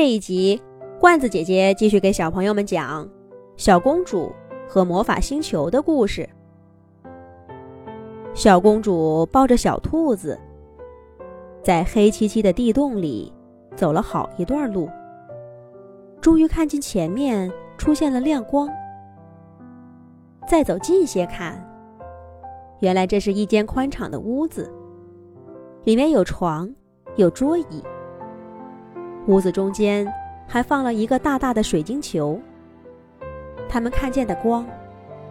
这一集，罐子姐姐继续给小朋友们讲小公主和魔法星球的故事。小公主抱着小兔子，在黑漆漆的地洞里走了好一段路，终于看见前面出现了亮光。再走近些看，原来这是一间宽敞的屋子，里面有床，有桌椅。屋子中间还放了一个大大的水晶球。他们看见的光，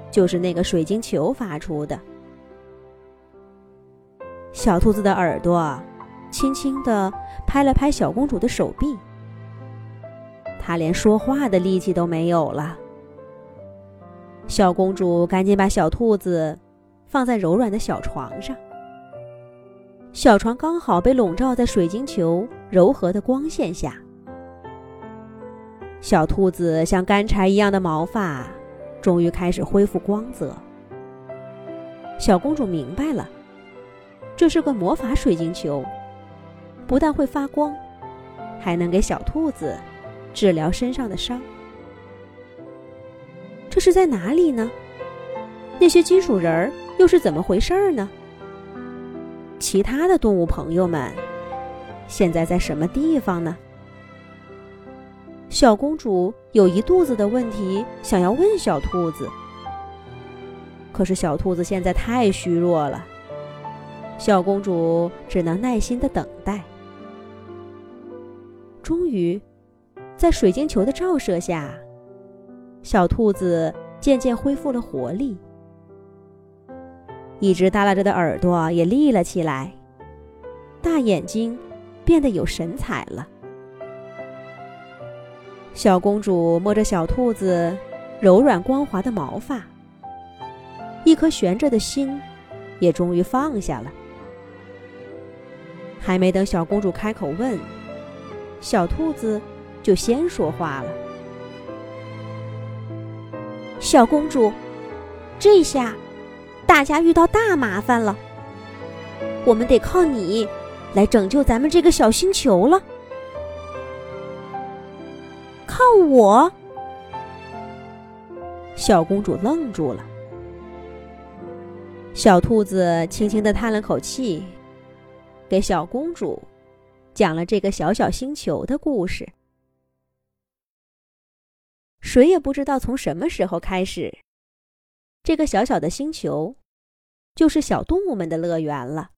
就是那个水晶球发出的。小兔子的耳朵轻轻地拍了拍小公主的手臂，她连说话的力气都没有了。小公主赶紧把小兔子放在柔软的小床上，小床刚好被笼罩在水晶球。柔和的光线下，小兔子像干柴一样的毛发，终于开始恢复光泽。小公主明白了，这是个魔法水晶球，不但会发光，还能给小兔子治疗身上的伤。这是在哪里呢？那些金属人儿又是怎么回事呢？其他的动物朋友们。现在在什么地方呢？小公主有一肚子的问题想要问小兔子，可是小兔子现在太虚弱了，小公主只能耐心的等待。终于，在水晶球的照射下，小兔子渐渐恢复了活力，一直耷拉着的耳朵也立了起来，大眼睛。变得有神采了。小公主摸着小兔子柔软光滑的毛发，一颗悬着的心也终于放下了。还没等小公主开口问，小兔子就先说话了：“小公主，这下大家遇到大麻烦了，我们得靠你。”来拯救咱们这个小星球了！靠我！小公主愣住了。小兔子轻轻的叹了口气，给小公主讲了这个小小星球的故事。谁也不知道从什么时候开始，这个小小的星球就是小动物们的乐园了。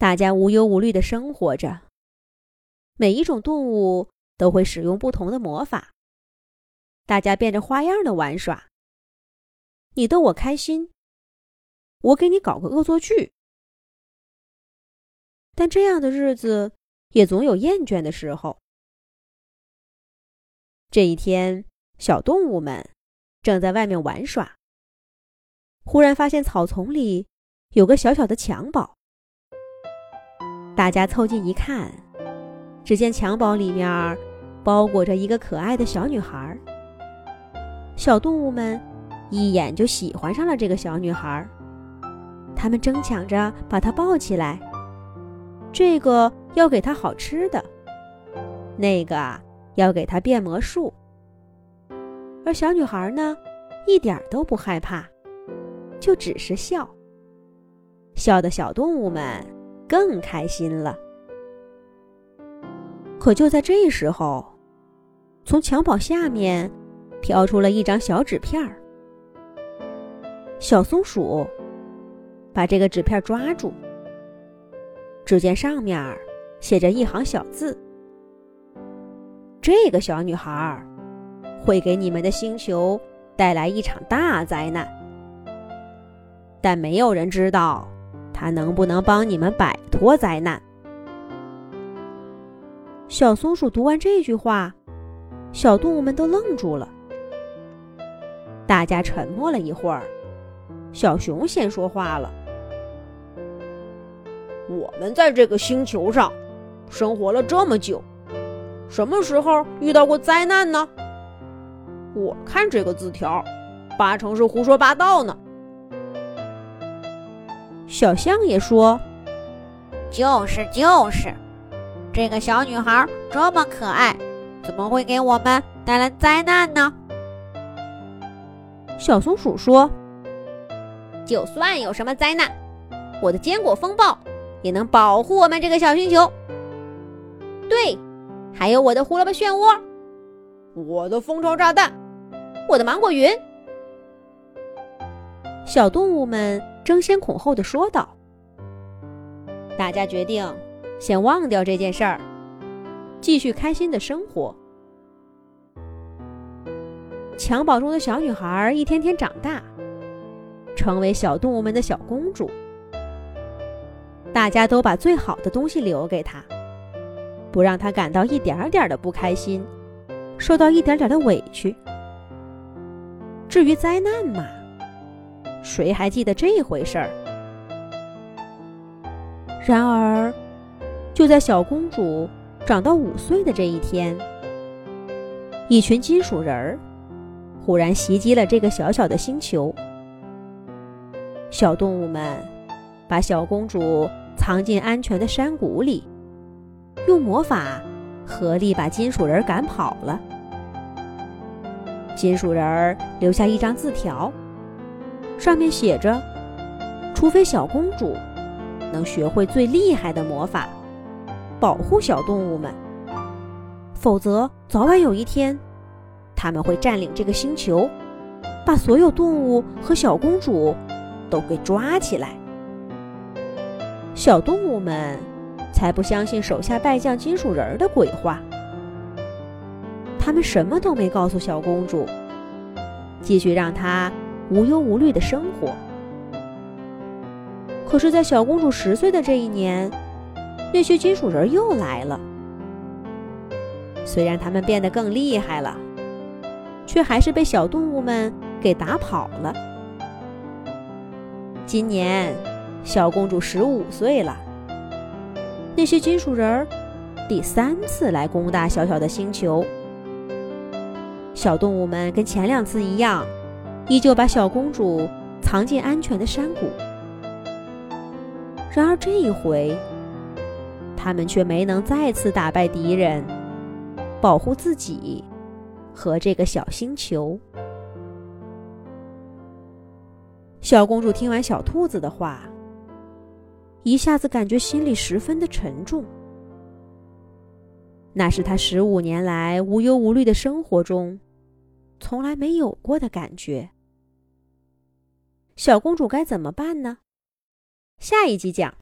大家无忧无虑的生活着。每一种动物都会使用不同的魔法，大家变着花样的玩耍。你逗我开心，我给你搞个恶作剧。但这样的日子也总有厌倦的时候。这一天，小动物们正在外面玩耍，忽然发现草丛里有个小小的襁褓。大家凑近一看，只见襁褓里面包裹着一个可爱的小女孩。小动物们一眼就喜欢上了这个小女孩，他们争抢着把她抱起来。这个要给她好吃的，那个要给她变魔术。而小女孩呢，一点都不害怕，就只是笑，笑的小动物们。更开心了。可就在这时候，从襁褓下面飘出了一张小纸片儿。小松鼠把这个纸片抓住，只见上面写着一行小字：“这个小女孩会给你们的星球带来一场大灾难，但没有人知道。”他能不能帮你们摆脱灾难？小松鼠读完这句话，小动物们都愣住了。大家沉默了一会儿，小熊先说话了：“我们在这个星球上生活了这么久，什么时候遇到过灾难呢？我看这个字条，八成是胡说八道呢。”小象也说：“就是就是，这个小女孩这么可爱，怎么会给我们带来灾难呢？小松鼠说：“就算有什么灾难，我的坚果风暴也能保护我们这个小星球。对，还有我的胡萝卜漩涡，我的蜂巢炸弹，我的芒果云。”小动物们争先恐后的说道。大家决定先忘掉这件事儿，继续开心的生活。襁褓中的小女孩一天天长大，成为小动物们的小公主。大家都把最好的东西留给她，不让她感到一点点的不开心，受到一点点的委屈。至于灾难嘛，谁还记得这回事儿？然而，就在小公主长到五岁的这一天，一群金属人儿忽然袭击了这个小小的星球。小动物们把小公主藏进安全的山谷里，用魔法合力把金属人赶跑了。金属人儿留下一张字条，上面写着：“除非小公主。”能学会最厉害的魔法，保护小动物们，否则早晚有一天，他们会占领这个星球，把所有动物和小公主都给抓起来。小动物们才不相信手下败将金属人的鬼话，他们什么都没告诉小公主，继续让她无忧无虑的生活。可是，在小公主十岁的这一年，那些金属人又来了。虽然他们变得更厉害了，却还是被小动物们给打跑了。今年，小公主十五岁了。那些金属人第三次来攻打小小的星球，小动物们跟前两次一样，依旧把小公主藏进安全的山谷。然而这一回，他们却没能再次打败敌人，保护自己和这个小星球。小公主听完小兔子的话，一下子感觉心里十分的沉重。那是她十五年来无忧无虑的生活中从来没有过的感觉。小公主该怎么办呢？下一集讲。